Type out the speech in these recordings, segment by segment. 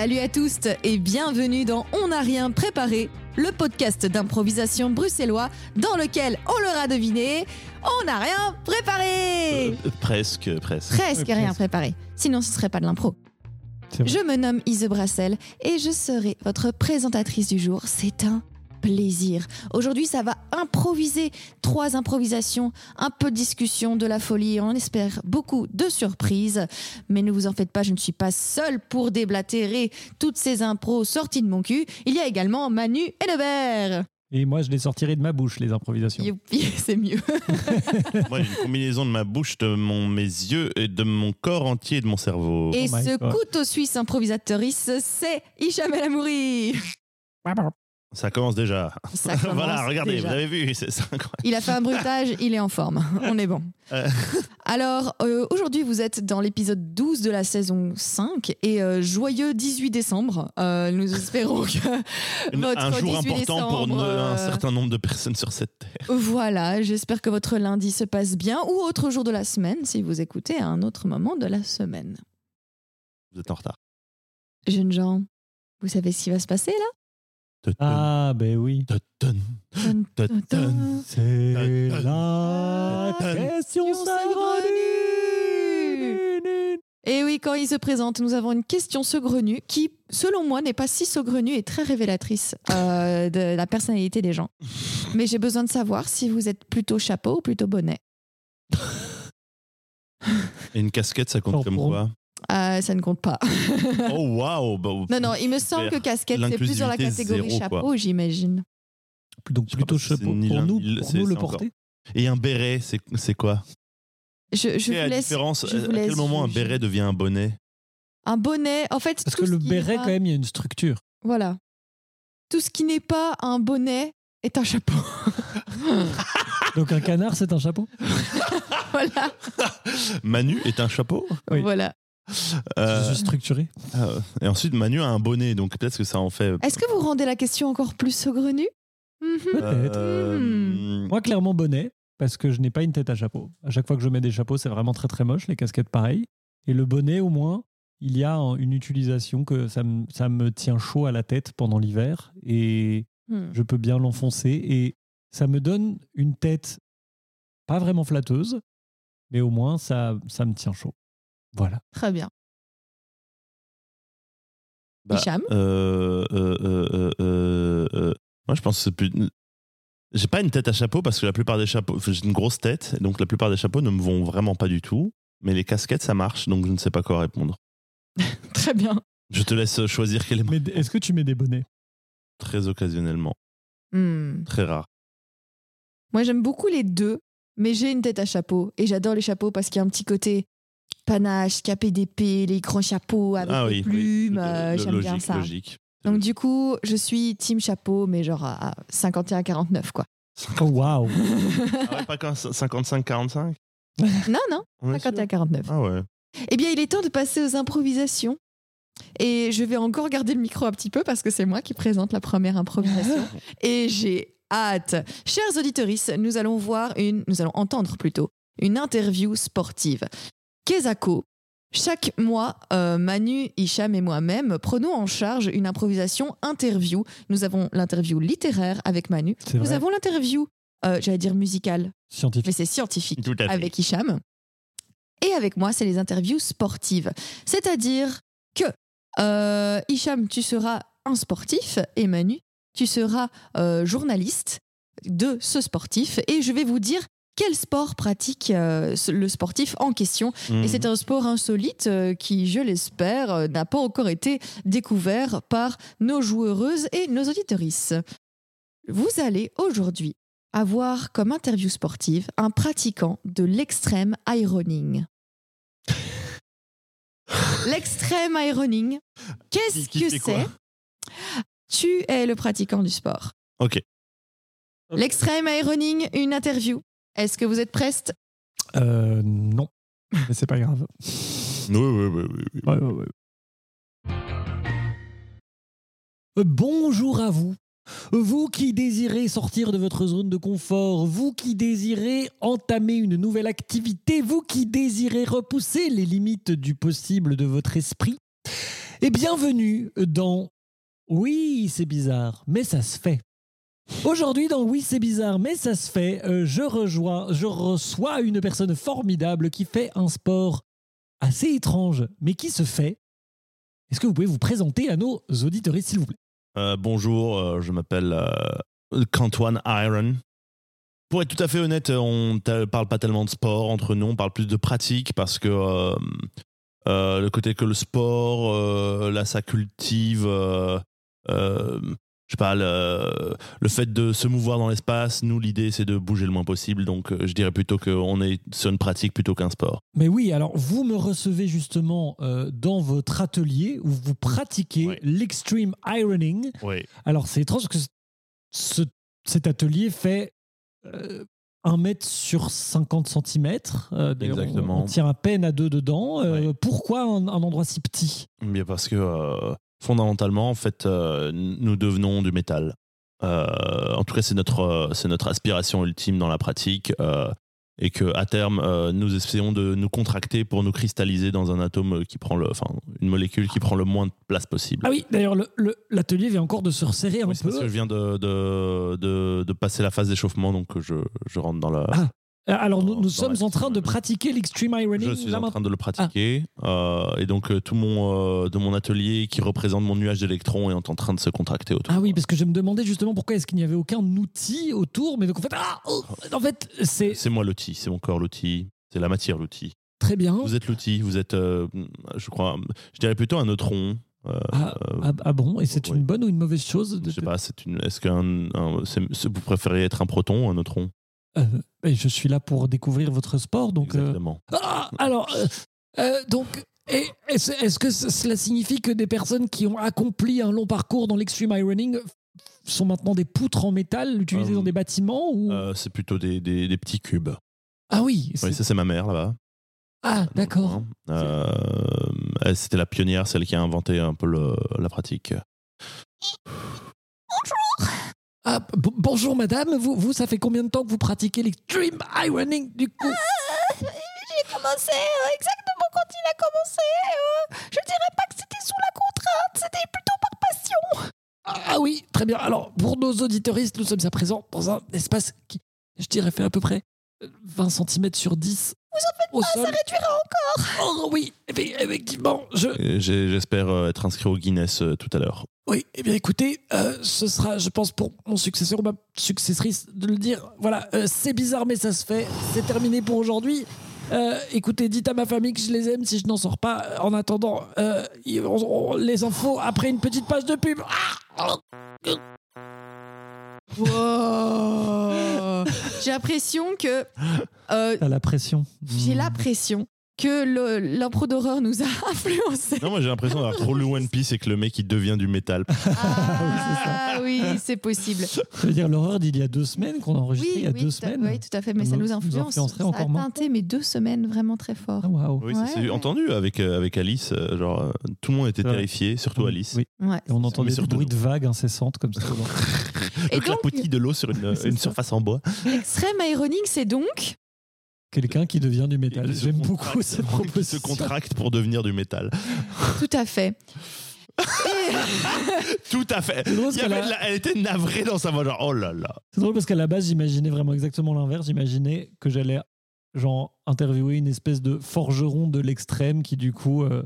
Salut à tous et bienvenue dans On n'a rien préparé, le podcast d'improvisation bruxellois dans lequel, on l'aura deviné, on n'a rien préparé Euh, presque, presque. Presque Ouais, rien presque. préparé, sinon ce serait pas de l'impro. C'est vrai. Je me nomme Ise Brassel et je serai votre présentatrice du jour. C'est un plaisir. Aujourd'hui, ça va improviser. Trois improvisations, un peu de discussion, de la folie. On espère beaucoup de surprises. Mais ne vous en faites pas, je ne suis pas seule pour déblatérer toutes ces impros sorties de mon cul. Il y a également Manu et Lebert. Et moi, je les sortirai de ma bouche, les improvisations. Youpi, c'est mieux. Moi, j'ai une combinaison de ma bouche, de mon, mes yeux et de mon corps entier et de mon cerveau. Et Oh ce God. couteau suisse improvisatrice, c'est Hicham El Amouri. Ça commence déjà. Ça commence voilà, regardez, déjà. vous avez vu, c'est incroyable. Il a fait un bruitage, il est en forme. On est bon. Euh. Alors, euh, aujourd'hui, vous êtes dans l'épisode 12 de la saison 5 et euh, joyeux 18 décembre. Nous espérons que Une- votre un jour 18 important pour décembre, un certain nombre de personnes sur cette terre. Voilà, j'espère que votre lundi se passe bien ou autre jour de la semaine si vous écoutez à un autre moment de la semaine. Vous êtes en retard. Jeunes gens, vous savez ce qui va se passer là? Ah, ben oui. C'est la question saugrenue. Et oui, quand il se présente, nous avons une question saugrenue qui, selon moi, n'est pas si saugrenue et très révélatrice euh, de la personnalité des gens. Mais j'ai besoin de savoir si vous êtes plutôt chapeau ou plutôt bonnet. Et une casquette, ça compte comme quoi? Euh, ça ne compte pas. Oh, waouh bah, non, non, il me semble que casquette, c'est plus dans la catégorie zéro, chapeau, j'imagine. Donc plutôt chapeau pour nous, pour c'est- nous le porter. Et un béret, c'est quoi? Je, vous la laisse. différence je vous À quel laisse moment un béret devient un bonnet? Un bonnet, en fait. Parce tout que ce le qui béret, va- quand même, il y a une structure. Voilà. Tout ce qui n'est pas un bonnet est un chapeau. Donc un canard, c'est un chapeau? Voilà. Manu est un chapeau? Oui. Voilà. Euh, Je suis structuré. euh, Et ensuite, Manu a un bonnet, donc peut-être que ça en fait. Est-ce que vous rendez la question encore plus saugrenue Mhm. Peut-être. Euh, Moi, clairement, bonnet, parce que je n'ai pas une tête à chapeau. À chaque fois que je mets des chapeaux, c'est vraiment très très moche, les casquettes pareil. Et le bonnet, au moins, il y a un- une utilisation que ça me, ça me tient chaud à la tête pendant l'hiver et Hmm. je peux bien l'enfoncer. Et ça me donne une tête pas vraiment flatteuse, mais au moins ça, ça me tient chaud. Voilà. Très bien. Bah, Hicham euh, euh, euh, euh, euh, euh, moi, je pense que c'est plus. J'ai pas une tête à chapeau parce que la plupart des chapeaux. enfin, J'ai une grosse tête, donc la plupart des chapeaux ne me vont vraiment pas du tout. Mais les casquettes, ça marche, donc je ne sais pas quoi répondre. Très bien. Je te laisse choisir quel est est-ce que tu mets des bonnets? Très occasionnellement, Hmm. très rare. Moi, j'aime beaucoup les deux, mais j'ai une tête à chapeau. Et j'adore les chapeaux parce qu'il y a un petit côté panache, capé d'épée, les grands chapeaux avec ah les oui, plumes. oui. euh, j'aime bien ça. Logique. Donc, du coup, je suis team chapeau, mais genre à 51-49, quoi. Oh waouh Ah ouais, pas qu'un 55-45 non, non, On est sûr? 51-49. Ah ouais. Eh bien, il est temps de passer aux improvisations. Et je vais encore garder le micro un petit peu parce que c'est moi qui présente la première improvisation. Et j'ai hâte. Chers auditeurs, nous allons voir une, nous allons entendre plutôt une interview sportive. Kezako. Chaque mois, euh, Manu, Hicham et moi-même prenons en charge une improvisation interview. Nous avons l'interview littéraire avec Manu. Nous vrai. avons l'interview, euh, j'allais dire musicale, mais Scientifique. c'est scientifique Tout à fait. avec Hicham. Et avec moi, c'est les interviews sportives. C'est-à-dire que euh, Hicham, tu seras un sportif et Manu, tu seras euh, journaliste de ce sportif et je vais vous dire quel sport pratique euh, le sportif en question. Mhm. Et c'est un sport insolite euh, qui, je l'espère, euh, n'a pas encore été découvert par nos joueuses et nos auditorices. Vous allez aujourd'hui avoir comme interview sportive un pratiquant de l'extrême ironing. L'extrême ironing, qu'est-ce que c'est? Tu es le pratiquant du sport. Ok. L'extrême ironing, une interview. Est-ce que vous êtes preste? Euh, non. Mais c'est pas grave. Oui, oui, oui, oui, oui. Ouais, ouais, ouais. Euh, Bonjour à vous. Vous qui désirez sortir de votre zone de confort, vous qui désirez entamer une nouvelle activité, vous qui désirez repousser les limites du possible de votre esprit, Et bienvenue dans Oui, c'est bizarre, mais ça se fait. Aujourd'hui, dans Oui, c'est bizarre, mais ça se fait, euh, je, rejoins, je reçois une personne formidable qui fait un sport assez étrange, mais qui se fait. Est-ce que vous pouvez vous présenter à nos auditeurs, s'il vous plaît? Euh, bonjour, euh, je m'appelle Cantoine Iron. Pour être tout à fait honnête, on ne parle pas tellement de sport entre nous, on parle plus de pratique parce que le côté que le sport, là, ça cultive, je sais pas, le, le fait de se mouvoir dans l'espace. Nous, l'idée, c'est de bouger le moins possible. Donc, euh, je dirais plutôt qu'on est sur une pratique plutôt qu'un sport. Mais oui, alors vous me recevez justement euh, dans votre atelier où vous pratiquez l'extreme ironing. Oui. Alors c'est étrange parce que ce- cet atelier fait euh, 1 mètre sur 50 cm. Exactement. On, on tient à peine à deux dedans. Euh. Pourquoi un, un endroit si petit? Bien parce que euh, fondamentalement, en fait, euh, nous devenons du métal. Euh, en tout cas, c'est notre, euh, c'est notre aspiration ultime dans la pratique. euh, et que à terme, nous essayons de nous contracter pour nous cristalliser dans un atome qui prend le, enfin, une molécule qui prend le moins de place possible. Ah oui, d'ailleurs, le- le- l'atelier vient encore de se resserrer un Oui, c'est parce que peu. je viens de, de, de, de passer la phase d'échauffement, donc je, je rentre dans la. Ah, Alors nous, nous sommes en train de pratiquer l'extreme ironing. Je suis en train de le pratiquer euh, et donc euh, tout mon euh, de mon atelier qui représente mon nuage d'électrons est en train de se contracter autour. Ah oui, parce que je me demandais justement pourquoi est-ce qu'il n'y avait aucun outil autour, mais donc en fait, ah, oh, en fait, c'est C'est moi l'outil, c'est mon corps l'outil, c'est la matière l'outil. très bien. Vous êtes l'outil, vous êtes, euh, je crois, je dirais plutôt un neutron. euh, Ah, euh, ah, ah bon, et c'est oui. une bonne ou une mauvaise chose de- je sais pas, c'est une. Est-ce qu'un, un- vous préférez être un proton ou un neutron? Euh, et je suis là pour découvrir votre sport, donc. euh, Exactement. Ah, alors, euh, euh, donc, est-ce que ce- cela signifie que des personnes qui ont accompli un long parcours dans l'extreme ironing sont maintenant des poutres en métal utilisées Euh, dans des bâtiments ou... Euh, c'est plutôt des, des, des petits cubes. Ah oui, Oui, ça c'est ma mère là-bas. ah d'accord. Euh, C'était la pionnière, celle qui a inventé un peu le- la pratique. Ah, bonjour madame, vous, vous, ça fait combien de temps que vous pratiquez l'extreme ironing du coup? J'ai commencé euh, exactement quand il a commencé. euh, je dirais pas que c'était sous la contrainte, c'était plutôt par passion. ah, ah oui, très bien. Alors, pour nos auditeuristes, nous sommes à présent dans un espace qui, je dirais, fait à peu près euh, 20 cm sur 10 Vous en faites au pas, sol. ça réduira encore. Oh oui, effe- effectivement, J'espère euh, être inscrit au Guinness euh, tout à l'heure. Oui, eh bien écoutez, euh, ce sera, je pense, pour mon successeur ou ma successrice de le dire. Voilà, euh, c'est bizarre, mais ça se fait. C'est terminé pour aujourd'hui. Euh, écoutez, dites à ma famille que je les aime si je n'en sors pas. En attendant, euh, on- on- les infos après une petite page de pub. Ah Wow. J'ai l'impression que euh, T'as la pression. j'ai l'impression que l'impro d'horreur nous a influencé. Non, moi j'ai l'impression d'avoir trop lu One Piece et que le mec il devient du métal. Ah oui, c'est possible. Ça veut dire l'horreur d'il y a deux semaines qu'on a enregistré il y a deux tout à- semaines. oui, tout à fait, mais Ça ça nous- nous nous influence. influencerait ça encore a moins. teinté mes deux semaines vraiment très fort. Ah waouh. Oui, ça Ouais, s'est ouais. entendu avec, euh, avec Alice. euh, genre, euh, tout le monde était C'est vrai. terrifié, surtout Alice. Oui. Ouais. Et on entendait des bruits nous. de vagues incessantes comme ça. Et Le clapotis de l'eau sur une, C'est une ça. surface en bois. l'extrême ironing, c'est donc Quelqu'un qui devient du métal. qui J'aime beaucoup cette qui se proposition. contracte pour devenir du métal. tout à fait. Tout à fait. Drôle Il avait la- Elle était navrée dans sa voix, genre oh là là. C'est drôle parce qu'à la base, j'imaginais vraiment exactement l'inverse. J'imaginais que j'allais genre interviewer une espèce de forgeron de l'extrême qui du coup, euh,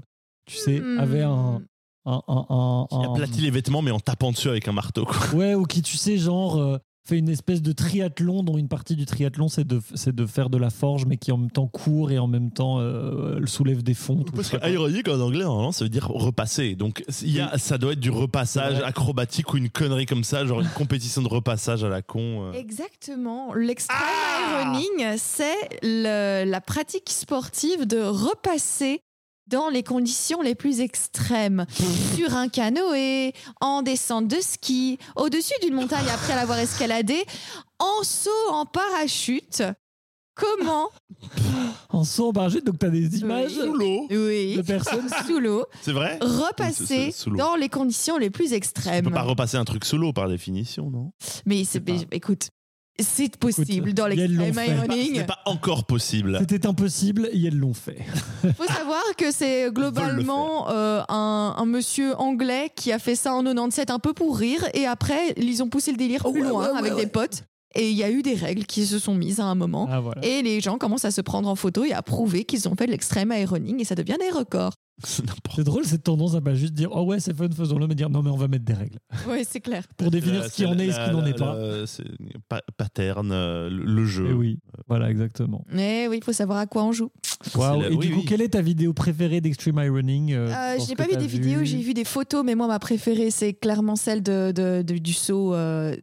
tu sais, Hmm. avait un un, un, un- aplatit les vêtements mais en tapant dessus avec un marteau. quoi. ouais ou qui tu sais genre euh, fait une espèce de triathlon dont une partie du triathlon c'est de c'est de faire de la forge mais qui en même temps court et en même temps euh, soulève des fonds. tout Parce que quoi. ironique en anglais, normalement, ça veut dire repasser. Donc, il y a, ça doit être du repassage Ouais. acrobatique ou une connerie comme ça, genre une compétition de repassage à la con. euh. Exactement. L'extreme Ah ironing, c'est le- la pratique sportive de repasser dans les conditions les plus extrêmes, sur un canoë, en descente de ski, au-dessus d'une montagne après l'avoir escaladée, en saut en parachute. Comment En saut en parachute, donc tu as des images Sous l'eau, Oui, de personnes. sous l'eau, c'est vrai repasser dans les conditions les plus Tu extrêmes. peux pas repasser un truc sous l'eau par définition, non? Mais c'est, pas. mais écoute, C'est possible Écoute, dans ils l'extrême fait. Ce ironing. n'est pas encore possible. C'était impossible et elles l'ont fait. Il faut savoir que c'est globalement euh, un, un monsieur anglais qui a fait ça en 97 un peu pour rire et après ils ont poussé le délire plus Ouais, loin ouais, ouais, avec ouais. des potes et il y a eu des règles qui se sont mises à un moment Ah voilà. et les gens commencent à se prendre en photo et à prouver qu'ils ont fait de l'extrême ironing et ça devient des records. C'est drôle cette tendance à pas juste dire oh ouais c'est fun faisons-le mais dire non mais on va mettre des règles Oui, c'est clair. pour définir La- ce qui en est et ce qui n'en est pas. c'est pattern, euh, le jeu. Et oui, voilà exactement. Mais oui, il faut savoir à quoi on joue. Waouh. la- Et oui, du coup, oui. quelle est ta vidéo préférée d'Extreme Ironing euh, Euh, je n'ai pas vu des vidéos, j'ai vu des photos, mais moi ma préférée c'est clairement celle de, de- de- du saut euh,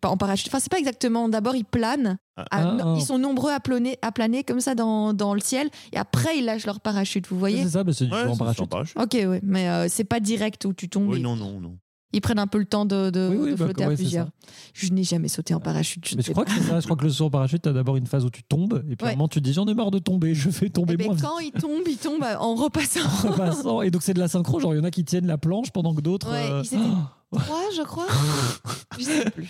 pas, en parachute. Enfin, c'est pas exactement. D'abord, ils planent. Ah. à- Ah, non, ah. Ils sont nombreux à planer, à planer comme ça dans, dans le ciel. Et après, ils lâchent leur parachute. Vous voyez C'est ça, bah, c'est du Ouais, saut en parachute. parachute. Ok, oui, mais euh, c'est pas direct où tu tombes. Oui, non, non, non. ils prennent un peu le temps de, de, Oui, oui, de bah, flotter à ouais, plusieurs. Je n'ai jamais sauté en parachute. Je Mais je sais crois pas. que c'est ça. Je crois que le saut en parachute, t'as d'abord une phase où tu tombes, et puis à un moment tu dis j'en ai marre de tomber, je fais tomber Eh ben, moins vite. quand ils tombent, ils tombent en repassant. en passant. Et donc c'est de la synchro, genre il y en a qui tiennent la planche pendant que d'autres. Ouais, euh, trois, je crois. je sais plus.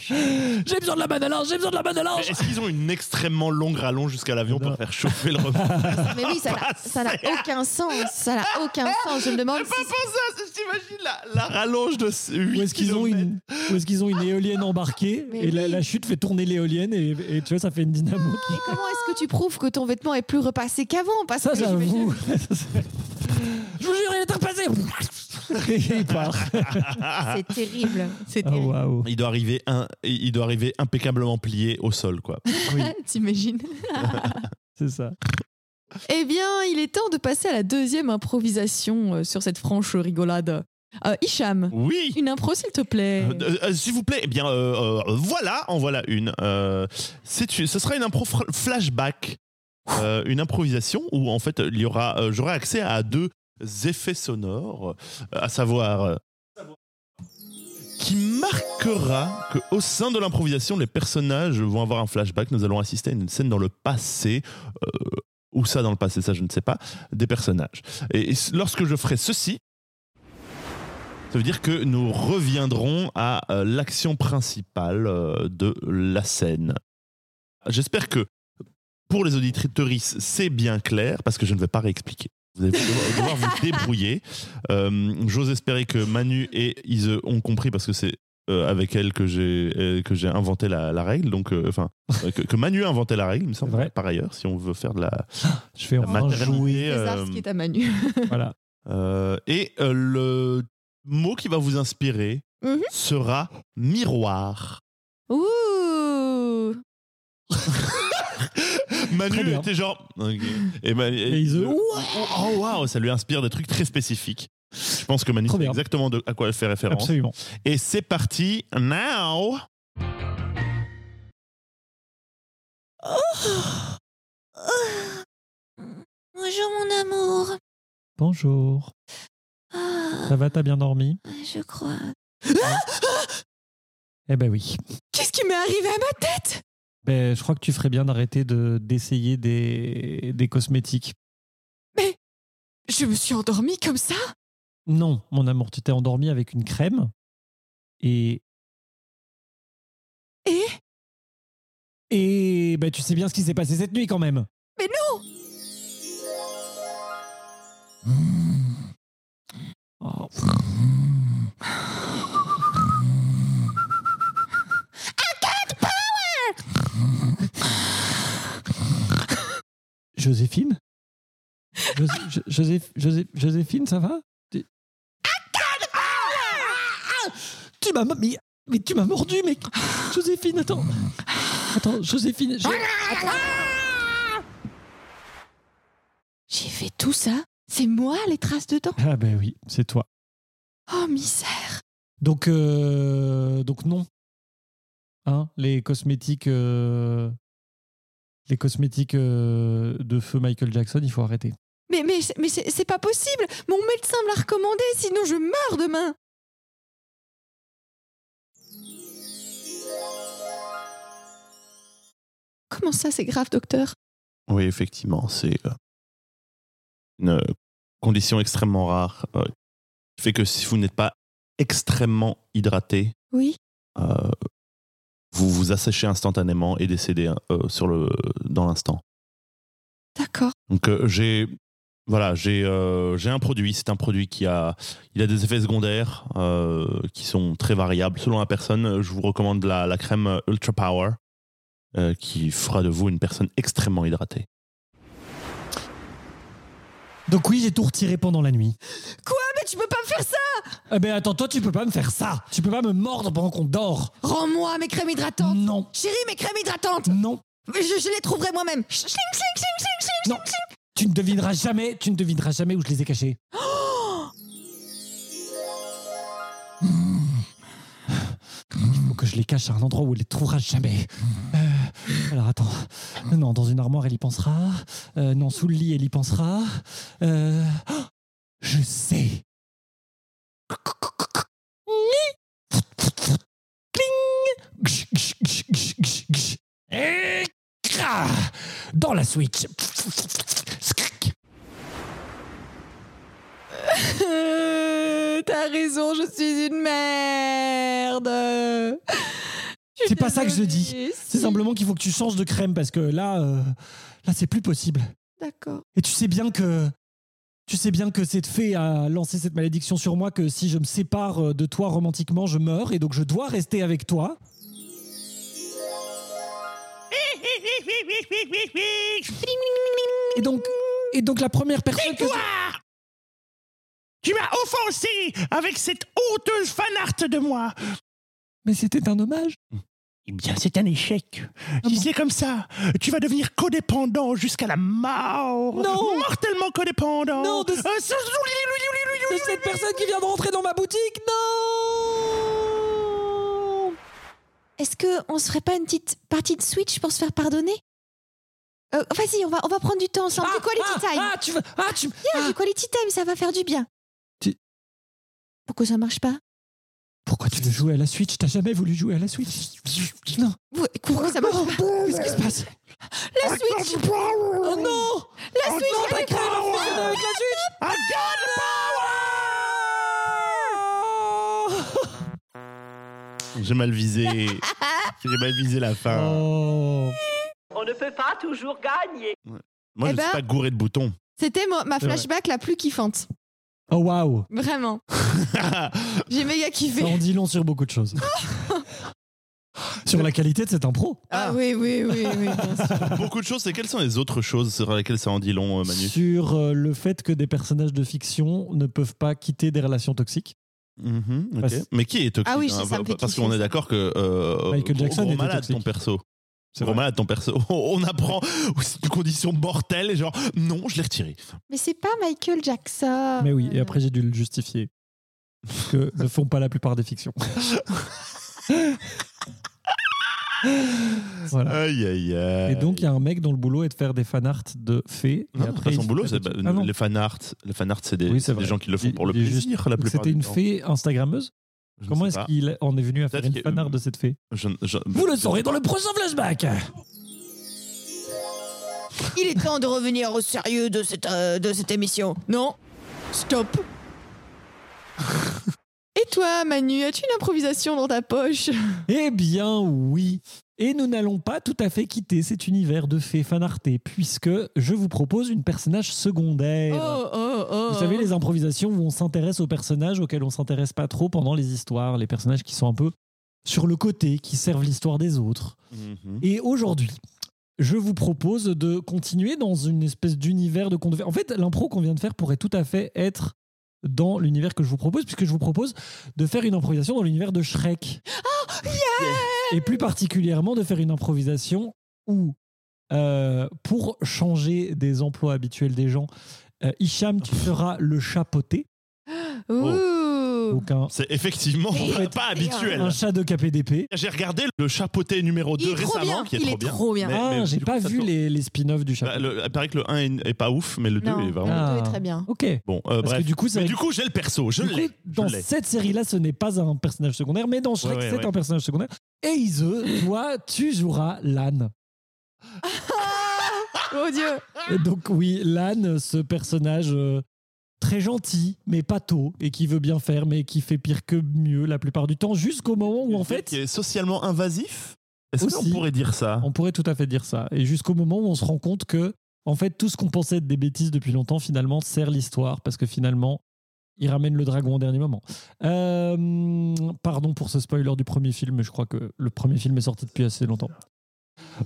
J'ai besoin de la banane à linge, j'ai besoin de la banane à Mais linge. Est-ce qu'ils ont une extrêmement longue rallonge jusqu'à l'avion pour faire chauffer le repas Mais oui, ça n'a- ça n'a aucun sens. Ça n'a aucun sens. Je me demande J'ai pas si. pensé à ça, t'imagines la, la rallonge de 8 Où est-ce qu'ils ont une, où est-ce qu'ils ont une éolienne embarquée Mais et la, oui. la chute fait tourner l'éolienne et, et tu vois ça fait une dynamo. qui- Mais comment est-ce que tu prouves que ton vêtement est plus repassé qu'avant? Parce Ça que j'avoue. Je vous jure il est repassé. Et il part. C'est terrible. C'est Ah. Il doit arriver un, il doit arriver impeccablement plié au sol, quoi. Oui, T'imagines c'est ça. Eh bien, il est temps de passer à la deuxième improvisation euh, sur cette franche rigolade. Euh, Hicham, Oui. une impro s'il te plaît. Euh, euh, S'il vous plaît, eh bien, euh, euh, voilà, en voilà une. Euh, c'est ce sera une impro flashback, Euh, une improvisation où en fait il y aura, euh, j'aurai accès à deux effets sonores, euh, à savoir euh, qui marquera que au sein de l'improvisation, les personnages vont avoir un flashback. Nous allons assister à une scène dans le passé. euh, où ça dans le passé, ça je ne sais pas, des personnages. Et, lorsque je ferai ceci, ça veut dire que nous reviendrons à l'action principale de la scène. J'espère que pour les auditrices, c'est bien clair, parce que je ne vais pas réexpliquer. Vous allez devoir, vous débrouiller. Euh, J'ose espérer que Manu et Ise ont compris, parce que c'est euh, avec elle que j'ai euh, que j'ai inventé la, la règle. Donc, enfin, euh, que, que Manu a inventé la règle, il me semble. vrai. Par ailleurs, si on veut faire de la, Je fais la enfin jouer. Euh, ce qui est à Manu. Voilà. euh, et euh, le mot qui va vous inspirer Mhm. sera miroir. Ouh Manu bien. était genre. ok. Et, Manu- Et Ise, oh oh, waouh, ça lui inspire des trucs très spécifiques. Je pense que Manu Trop sait bien. exactement de, à quoi elle fait référence. Absolument. Et c'est parti. Now. Bonjour mon amour. Bonjour. Ah, Ça va, t'as bien dormi? Je crois. Eh ben oui. Qu'est-ce qui m'est arrivé à ma tête? Ben, je crois que tu ferais bien d'arrêter de d'essayer des, des cosmétiques. Je me suis endormie comme ça? Non, mon amour, tu t'es endormi avec une crème et Et? Et ben tu sais bien ce qui s'est passé cette nuit quand même. Mais non Oh. Joséphine Jos- Jo- Joséph- José- Joséphine, ça va Tu Tu m'as mais, mais tu m'as mordu, mec Joséphine, attends Attends, Joséphine, j'ai- J'ai fait tout ça C'est moi les traces de dents Ah ben oui, c'est toi. Oh misère Donc, euh, donc non. Hein, les cosmétiques, euh, les cosmétiques euh, de feu Michael Jackson, il faut arrêter. Mais, mais, c'est- mais c'est c'est pas possible. Mon médecin me l'a recommandé, sinon je meurs demain. Comment ça, c'est grave, docteur? Oui, effectivement, c'est euh, une euh, condition extrêmement rare qui fait que si vous n'êtes pas extrêmement hydraté, Oui. euh, vous vous asséchez instantanément et décédez euh, sur le, dans l'instant. D'accord. Donc euh, j'ai voilà, j'ai euh, j'ai un produit. C'est un produit qui a il a des effets secondaires euh, qui sont très variables selon la personne. Je vous recommande la, la crème Ultra Power euh, qui fera de vous une personne extrêmement hydratée. Donc oui, j'ai tout retiré pendant la nuit. Quoi? Tu peux pas me faire ça Eh ben attends, toi tu peux pas me faire ça. Tu peux pas me mordre pendant qu'on dort. Rends-moi mes crèmes hydratantes Non, Chérie, mes crèmes hydratantes non, je, je les trouverai moi-même non. Tu ne devineras jamais, tu ne devineras jamais où je les ai cachés. Il faut que je les cache à un endroit où elle les trouvera jamais. Euh, alors attends. Non, dans une armoire, elle y pensera. Euh, non, sous le lit, elle y pensera. Euh, oh, je sais. Dans la Switch. T'as raison, je suis une merde C'est pas ça que je dis. C'est si. simplement qu'il faut que tu changes de crème parce que là, euh, là, c'est plus possible. D'accord. Et tu sais bien que. Tu sais bien que cette fée a lancé cette malédiction sur moi, que si je me sépare euh, de toi romantiquement, je meurs, et donc je dois rester avec toi. Et donc, et donc la première personne que... Tu m'as offensé avec cette honteuse fanart de moi. Mais c'était un hommage. Eh bien, c'est un échec. si bon c'est comme ça, tu vas devenir codépendant jusqu'à la mort. Non. Mortellement codépendant. Non, de- Euh, De cette personne qui vient de rentrer dans ma boutique, non Est-ce que on se ferait pas une petite partie de Switch pour se faire pardonner? Euh, Vas-y, on va, on va prendre du temps ensemble. du quality ah, time. Ah, tu veux... Ah, tu... Viens, ah. du quality time, ça va faire du bien. Tu- Pourquoi ça marche pas? Pourquoi tu veux jouer à la Switch? T'as jamais voulu jouer à la Switch? Non. Pourquoi ça marche pas. Qu'est-ce qui se passe? La Switch Oh non! La Switch Non, ta elle est crème pas- a fonctionné avec la Switch. I got the J'ai mal visé. J'ai mal visé la fin. Oh. On ne peut pas toujours gagner. Moi, Eh je ben- suis pas gouré de boutons. C'était ma flashback la plus kiffante. Oh waouh Vraiment. J'ai méga Ça kiffé. en dit long sur beaucoup de choses. sur la qualité de cette impro. Ah oui, oui, oui, oui, bien sûr. Beaucoup de choses. C'est quelles sont les autres choses sur lesquelles ça en dit long, euh, Manu? Sur euh, le fait que des personnages de fiction ne peuvent pas quitter des relations toxiques. Mhm, ok. Parce- Mais qui est toxique Ah oui, hein, ça me fait Parce kiffer, qu'on est ça. d'accord que euh, Michael Jackson gros était malade toxique. ton perso. C'est Gros vrai. malade ton perso. On apprend c'est une condition mortelle et genre non, je l'ai retiré. Mais c'est pas Michael Jackson. Mais oui, et après j'ai dû le justifier. Ce que ne font pas la plupart des fictions. voilà. Aïe aïe aïe. Et donc il y a un mec dont le boulot est de faire des fanarts de fées. et Non, après, pas son boulot, c'est bah, Ah non. les fanarts. Les fanarts, c'est des, Oui, gens qui le font Il- pour le plaisir juste- la plupart C'était une temps. fée Instagrammeuse? Je Comment est-ce en est venu à faire une fanart de cette fée? Je- je- Vous le saurez dans le prochain flashback! Il est temps de revenir au sérieux de cette, euh, de cette émission. Non? Stop! Et toi, Manu, as-tu une improvisation dans ta poche? Eh bien oui. Et nous n'allons pas tout à fait quitter cet univers de fées fanartées, puisque je vous propose une personnage secondaire. Oh, oh, oh Vous savez, les improvisations où on s'intéresse aux personnages auxquels on s'intéresse pas trop pendant les histoires, les personnages qui sont un peu sur le côté, qui servent l'histoire des autres. Mhm. Et aujourd'hui, je vous propose de continuer dans une espèce d'univers de conte. En fait, l'impro qu'on vient de faire pourrait tout à fait être dans l'univers que je vous propose, puisque je vous propose de faire une improvisation dans l'univers de Shrek. Et plus particulièrement de faire une improvisation où, euh, pour changer des emplois habituels des gens, euh, Hicham, tu seras le chapeauté, Ouh. donc un, C'est effectivement Et- pas habituel. un chat de KPDP. J'ai regardé le chapeauté numéro Il 2 est trop récemment, bien, qui est il trop est bien. trop bien. Mais- Ah, mais j'ai du pas coup, ça vu tourne. les, les spin-offs du Bah, chapeau. le- il paraît que le 1 est, est pas ouf, mais le 2 Non. est vraiment. Ah. Le deux est très bien. Ok. Bon, euh, Parce bref. que du coup, mais du coup, j'ai le perso, je Du coup, l'ai. dans l'ai. cette série-là, ce n'est pas un personnage secondaire, mais dans Shrek, Ouais, ouais, c'est ouais. un personnage secondaire. Et Ise, toi, tu joueras l'âne. Oh Dieu Et Donc oui, l'âne, ce personnage euh, très gentil, mais pâteau, et qui veut bien faire, mais qui fait pire que mieux la plupart du temps, jusqu'au moment où en fait... Qui est socialement invasif? Est-ce qu'on pourrait dire ça? On pourrait tout à fait dire ça. Et jusqu'au moment où on se rend compte que, en fait, tout ce qu'on pensait être des bêtises depuis longtemps, finalement, sert l'histoire, parce que finalement, il ramène le dragon au dernier moment. Euh, pardon pour ce spoiler du premier film, mais je crois que le premier film est sorti depuis assez longtemps.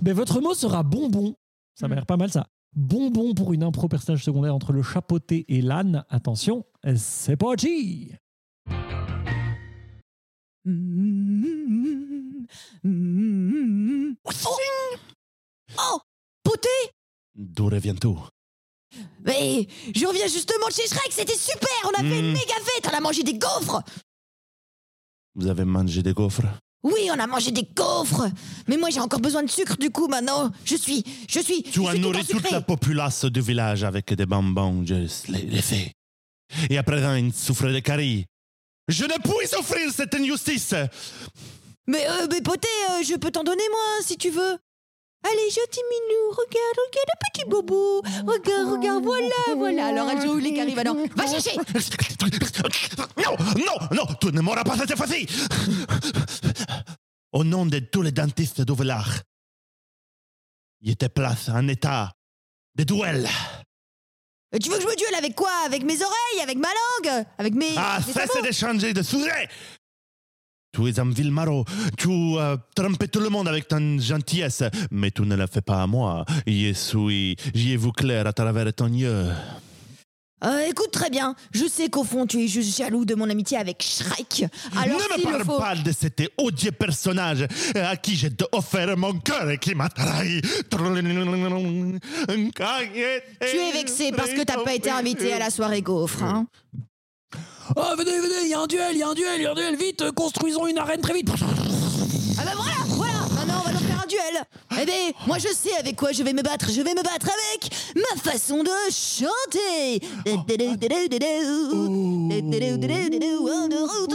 Mais votre mot sera bonbon. Ça m'a Mm. l'air pas mal, ça. Bonbon pour une impro personnage secondaire entre le chapeauté et l'âne. Attention, c'est parti Oh Poté D'où reviens-tu Mais je reviens justement de chez Shrek, c'était super On a fait une Mm. méga fête On a mangé des gaufres Vous avez mangé des gaufres? Oui, on a mangé des gaufres. Mais moi j'ai encore besoin de sucre du coup maintenant. Je suis... Je suis... Tu je as suis tout nourri toute la populace du village avec des bonbons, je l'ai fait. Et à présent, il souffre de caries. Je ne puis offrir cette injustice. Mais, euh, mais Poté, euh, je peux t'en donner moi si tu veux Allez, gentil minou, regarde, regarde le petit bobo. Regarde, regarde, voilà, voilà. Alors elle joue les maintenant Va chercher. Non, non, non, tu ne m'auras pas cette fois-ci. Au nom de tous les dentistes village, il était place en état de duel. Tu veux que je me duelle avec quoi? Avec mes oreilles? Avec ma langue? Avec mes... Ah, mes cesse sabots d'échanger de sujet Tu es un vil maraud, tu as trompé tout le monde avec ton gentillesse, mais tu ne la fais pas à moi. Je suis, j'y ai vu clair à travers ton yeux. Euh, écoute très bien, je sais qu'au fond tu es juste jaloux de mon amitié avec Shrek. Alors ne me parle faut... pas de cet odieux personnage à qui j'ai offert mon cœur et qui m'a trahi. Tu es vexé parce que t'as pas été invité à la soirée gaufre, hein Oh, venez, venez, il y a un duel, il y a un duel, il y a un duel, vite, euh, construisons une arène très vite Ah bah voilà, voilà Maintenant on va donc faire un duel Eh ben, moi je sais avec quoi je vais me battre, je vais me battre avec ma façon de chanter On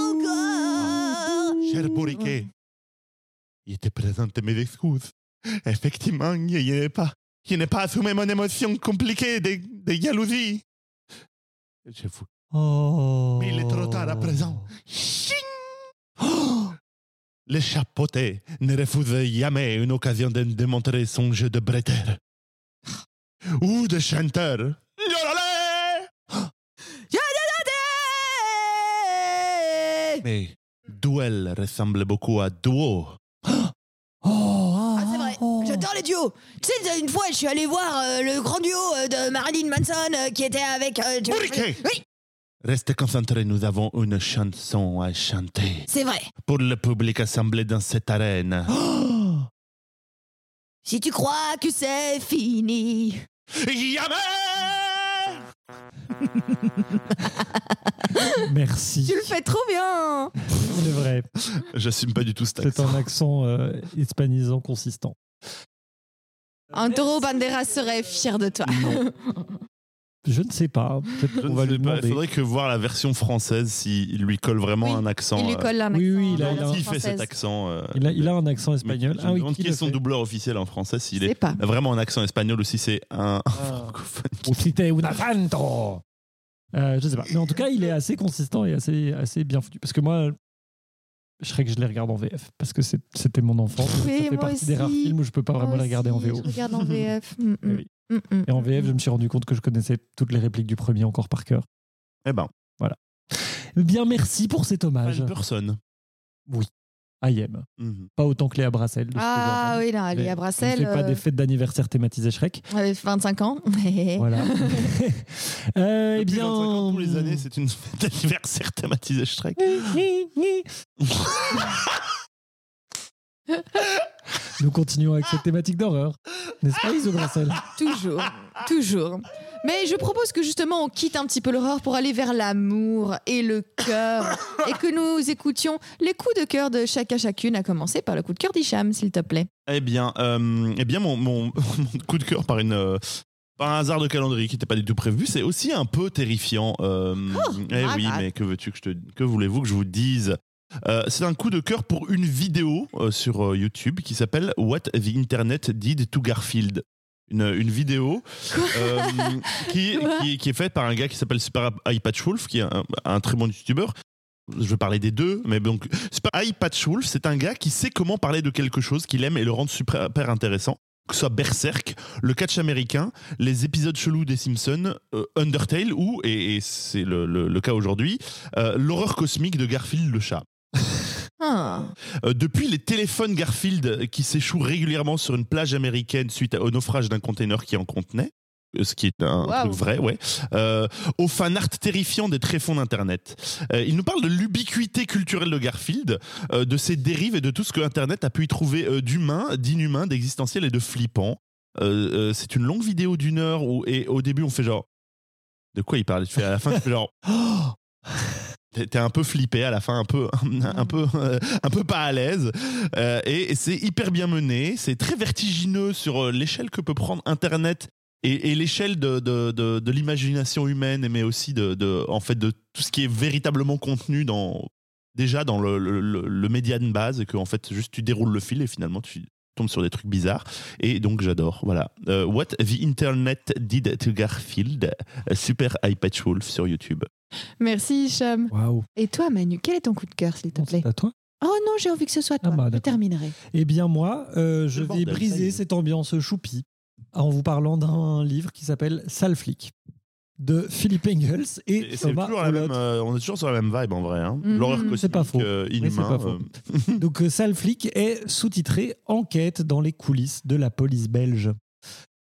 encore Cher bourriquet, il te présente mes excuses. Effectivement, il n'est pas, il n'est pas assumé mon émotion compliquée de, de jalousie. Je vous Oh. Mais il est trop tard à présent. Ching Oh Le chapeauté ne refuse jamais une occasion de démontrer son jeu de bretteur. Ou de chanteur. Mais duel ressemble beaucoup à duo. Oh, Ah c'est vrai, j'adore les duos Tu sais, une fois je suis allé voir euh, le grand duo euh, de Marilyn Manson euh, qui était avec... euh, tu- Bourriquet. Oui, Restez concentrés, nous avons une chanson à chanter. c'est vrai Pour le public assemblé dans cette arène. Si tu crois que c'est fini Jamais Merci. Tu le fais trop bien C'est vrai. J'assume pas du tout cet C'est accent. un accent euh, hispanisant consistant. Antoro Banderas serait fier de toi. Je ne sais pas. Peut-être Je qu'on ne va sais lui pas, Il faudrait que voir la version française s'il lui colle vraiment Oui, un accent. Il lui euh, colle un accent. Oui, oui, il a- il a un- Qui fait cet accent euh, Il a, il a un accent espagnol. Je Ah me demande qui est son doubleur officiel en français, s'il est pas. vraiment un accent espagnol ou si c'est un Ah. francophone. Usted un acento. Euh, je sais pas. Mais en tout cas, il est assez consistant et assez, assez bien foutu. Parce que moi, je serais que je les regarde en VF. Parce que c'était mon enfance. Oui, ça fait partie des rares aussi. films où je peux pas vraiment les regarder en aussi, VO. Je regarde en VF. Mm, mm. Eh oui. Mm, mm, Et en mm, VF, je me suis rendu compte que je connaissais toutes les répliques du premier encore par cœur. Eh ben, Bien, merci pour cet pas hommage. une personne. Ayem. Mhm. Pas autant que Léa Brassel. Ah oui, Mais Léa ne Brassel, fait pas euh, des fêtes d'anniversaire thématisées Shrek. avec 25 ans. Voilà. euh, eh bien. 25 ans, tous les années, c'est une fête d'anniversaire thématisée Shrek. Nous continuons avec cette thématique d'horreur. N'est-ce pas, Iso Toujours, toujours. Mais je propose que justement on quitte un petit peu l'horreur pour aller vers l'amour et le cœur et que nous écoutions les coups de cœur de chacun chacune, à commencer par le coup de cœur d'Hicham, s'il te plaît. Eh bien, euh, eh bien mon, mon- mon coup de cœur par une. euh, par un hasard de calendrier qui n'était pas du tout prévu, c'est aussi un peu terrifiant. Euh, eh ah oui, mais que veux-tu que je te, que voulez-vous que je vous dise? Euh, C'est un coup de cœur pour une vidéo euh, sur euh, YouTube qui s'appelle What the Internet Did to Garfield. Une, une vidéo euh, qui, Quoi qui, qui est faite par un gars qui s'appelle Super Wolf, qui est un, un très bon youtubeur, je veux parler des deux, mais donc, Patch Wolf, c'est un gars qui sait comment parler de quelque chose qu'il aime et le rendre super intéressant. Que ce soit Berserk, le catch américain, les épisodes chelous des Simpsons, euh, Undertale ou, et, et c'est le, le- le cas aujourd'hui, euh, l'horreur cosmique de Garfield le chat. Ah. Euh, depuis les téléphones Garfield qui s'échouent régulièrement sur une plage américaine suite au naufrage d'un container qui en contenait, euh, ce qui est un truc vrai, ouais, euh, au fan art terrifiant des tréfonds d'Internet. Euh, il nous parle de l'ubiquité culturelle de Garfield, euh, de ses dérives et de tout ce que Internet a pu y trouver euh, d'humain, d'inhumain, d'existentiel et de flippant. Euh, euh, c'est une longue vidéo d'une heure où, et au début on fait genre... De quoi il parle? Tu fais à la fin, tu fais genre... t'es un peu flippé à la fin, un peu, un peu, euh, un peu pas à l'aise. Euh, et c'est hyper bien mené. C'est très vertigineux sur euh, l'échelle que peut prendre Internet et, l'échelle de, de, de, l'imagination humaine, mais aussi de, de, en fait, de tout ce qui est véritablement contenu dans, déjà dans le, le, média de base, et que fait, juste tu déroules le fil et finalement tu tombes sur des trucs bizarres. Et donc j'adore. Voilà. What the Internet Did to Garfield, super iPad Wolf sur YouTube. Merci Hicham. Waouh. Et toi Manu, quel est ton coup de cœur s'il te plaît C'est à toi Oh non, j'ai envie que ce soit toi. Ah bah, je terminerai. Eh bien moi, euh, je vais bordel, briser cette ambiance choupie en vous parlant d'un livre qui s'appelle Sale flic de Philippe Engels et, Et c'est toujours la même, euh, on est toujours sur la même vibe en vrai. Hein. Mhm. L'horreur C'est cosmique, pas faux. euh, Oui, c'est inhumain. pas faux. euh, Donc euh, Sale flic est sous-titré Enquête dans les coulisses de la police belge.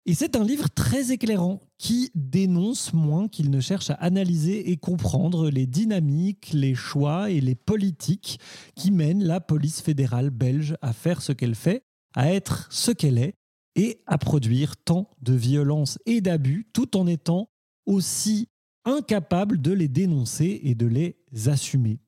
Et c'est un livre très éclairant qui dénonce moins qu'il ne cherche à analyser et comprendre les dynamiques, les choix et les politiques qui mènent la police fédérale belge à faire ce qu'elle fait, à être ce qu'elle est et à produire tant de violence et d'abus tout en étant aussi incapable de les dénoncer et de les assumer.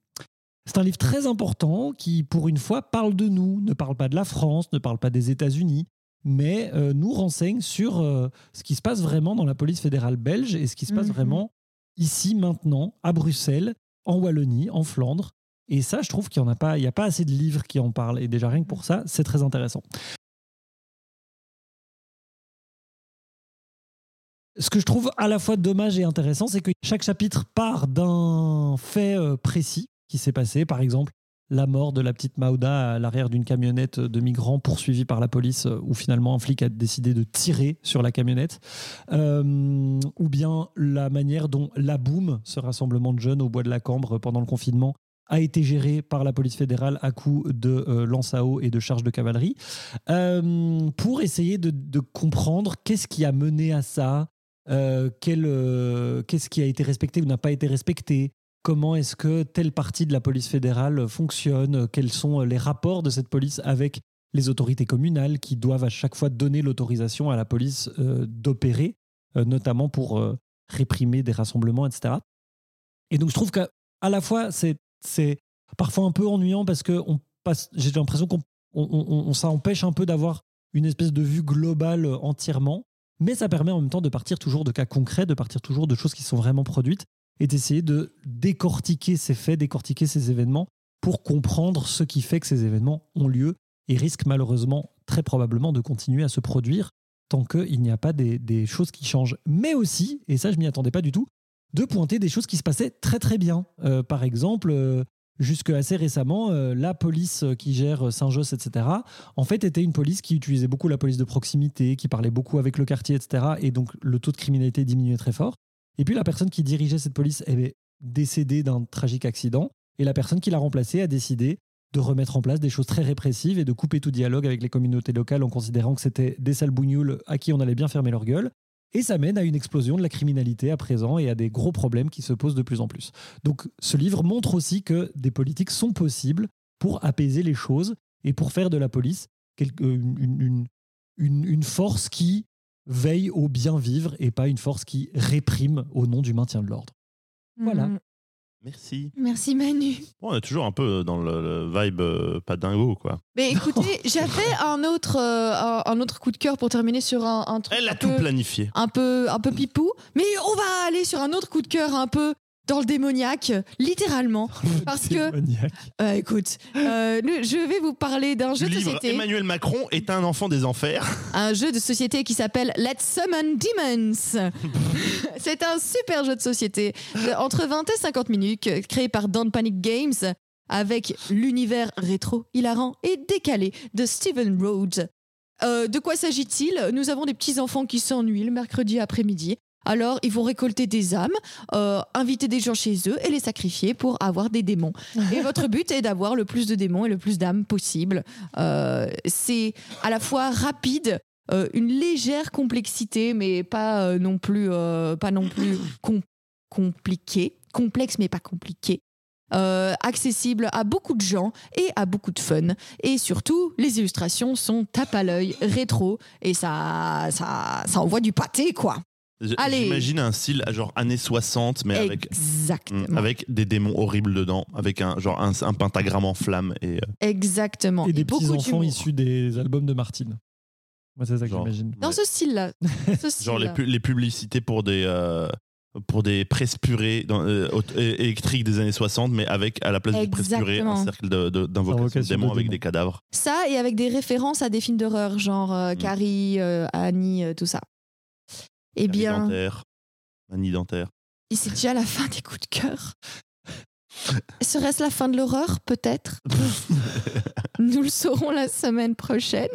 C'est un livre très important qui, pour une fois, parle de nous, ne parle pas de la France, ne parle pas des États-Unis, mais euh, nous renseigne sur euh, ce qui se passe vraiment dans la police fédérale belge et ce qui se passe Mhm. vraiment ici, maintenant, à Bruxelles, en Wallonie, en Flandre. Et ça, je trouve qu'il n'y a, pas- il y a pas assez de livres qui en parlent. Et déjà, rien que pour ça, c'est très intéressant. Ce que je trouve à la fois dommage et intéressant, c'est que chaque chapitre part d'un fait euh, précis qui s'est passé. Par exemple, la mort de la petite Mauda à l'arrière d'une camionnette de migrants poursuivie par la police, euh, où finalement un flic a décidé de tirer sur la camionnette. Euh, ou bien la manière dont la Boom, ce rassemblement de jeunes au bois de la Cambre pendant le confinement, a été géré par la police fédérale à coup de euh, lance à eau et de charges de cavalerie, pour essayer de, comprendre qu'est-ce qui a mené à ça, qu'est-ce qui a été respecté ou n'a pas été respecté, comment est-ce que telle partie de la police fédérale fonctionne, quels sont les rapports de cette police avec les autorités communales qui doivent à chaque fois donner l'autorisation à la police euh, d'opérer, euh, notamment pour euh, réprimer des rassemblements, etc. Et donc je trouve qu'à la fois c'est parfois un peu ennuyant parce que j'ai l'impression qu'on on, ça empêche un peu d'avoir une espèce de vue globale entièrement, mais ça permet en même temps de partir toujours de cas concrets, de partir toujours de choses qui sont vraiment produites et d'essayer de décortiquer ces faits, décortiquer ces événements pour comprendre ce qui fait que ces événements ont lieu et risquent malheureusement très probablement de continuer à se produire tant qu'il n'y a pas des, choses qui changent. Mais aussi, et ça je m'y attendais pas du tout, de pointer des choses qui se passaient très très bien. Euh, par exemple, euh, jusque assez récemment, euh, la police qui gère Saint-Josse, etc., en fait était une police qui utilisait beaucoup la police de proximité, qui parlait beaucoup avec le quartier, etc., et donc le taux de criminalité diminuait très fort. Et puis la personne qui dirigeait cette police est décédée d'un tragique accident, et la personne qui l'a remplacée a décidé de remettre en place des choses très répressives et de couper tout dialogue avec les communautés locales en considérant que c'était des sales bougnoules à qui on allait bien fermer leur gueule. Et ça mène à une explosion de la criminalité à présent et à des gros problèmes qui se posent de plus en plus. Donc ce livre montre aussi que des politiques sont possibles pour apaiser les choses et pour faire de la police une- une force qui veille au bien vivre et pas une force qui réprime au nom du maintien de l'ordre. Voilà. Mhm. Merci. Merci Manu. Bon, on est toujours un peu dans le, le vibe euh, pas dingo, quoi. Mais écoutez, j'avais un autre, euh, un, un autre coup de cœur pour terminer sur un, un truc Elle a un tout peu, planifié. un peu, un peu pipou. Mais on va aller sur un autre coup de cœur un peu dans le démoniaque, littéralement. Parce que, Démoniaque. euh, écoute, euh, je vais vous parler d'un jeu de livre société. Emmanuel Macron est un enfant des enfers. un jeu de société qui s'appelle Let's Summon Demons. C'est un super jeu de société de entre 20 et 50 minutes euh, créé par Don't Panic Games avec l'univers rétro, hilarant et décalé de Steven Rhodes. Euh, de quoi s'agit-il? Nous avons des petits enfants qui s'ennuient le mercredi après-midi. Alors, ils vont récolter des âmes, euh, inviter des gens chez eux et les sacrifier pour avoir des démons. Et votre but est d'avoir le plus de démons et le plus d'âmes possible. Euh, c'est à la fois rapide, euh, une légère complexité, mais pas non plus, pas non plus com- compliqué, complexe mais pas compliqué. Euh, accessible à beaucoup de gens et à beaucoup de fun. Et surtout, les illustrations sont tape à l'œil, rétro, et ça, ça, ça envoie du pâté, quoi. J'imagine un style à genre années 60, mais avec, Exactement. Mm, avec des démons horribles dedans, avec un genre un, un pentagramme en flamme et euh, Exactement. Et des petits enfants issus des albums de Martine. Moi, c'est ça que Genre. j'imagine. Dans ouais. ce style-là. Ce genre les, style-là. pu- les publicités pour des euh, pour des presses purées dans, euh, aut- é- électriques des années 60, mais avec à la place du presse purée un Exactement. cercle de- de- d'invocation de, Invocation de démons avec démons. des cadavres. Ça, et avec des références à des films d'horreur, genre euh, Mm. Carrie, euh, Annie, euh, tout ça. Eh bien, Dentaire, Manie dentaire. et c'est déjà la fin des coups de cœur. Serait-ce la fin de l'horreur Peut-être? Nous le saurons la semaine prochaine.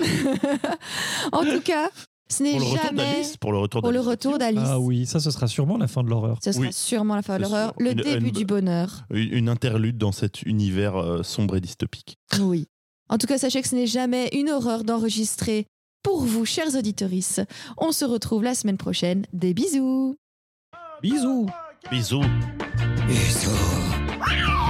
en tout cas, ce n'est Pour le retour jamais d'Alice, pour le retour pour le d'Alice. retour d'Alice. Ah oui, ça, ce sera sûrement la fin de l'horreur. Ce sera Oui. sûrement la fin de l'horreur, le Une- début une- du bonheur. Une une interlude dans cet univers euh, sombre et dystopique. Oui. En tout cas, sachez que ce n'est jamais une horreur d'enregistrer pour vous, chers auditorices. On se retrouve la semaine prochaine. Des bisous Bisous Bisous. Bisous.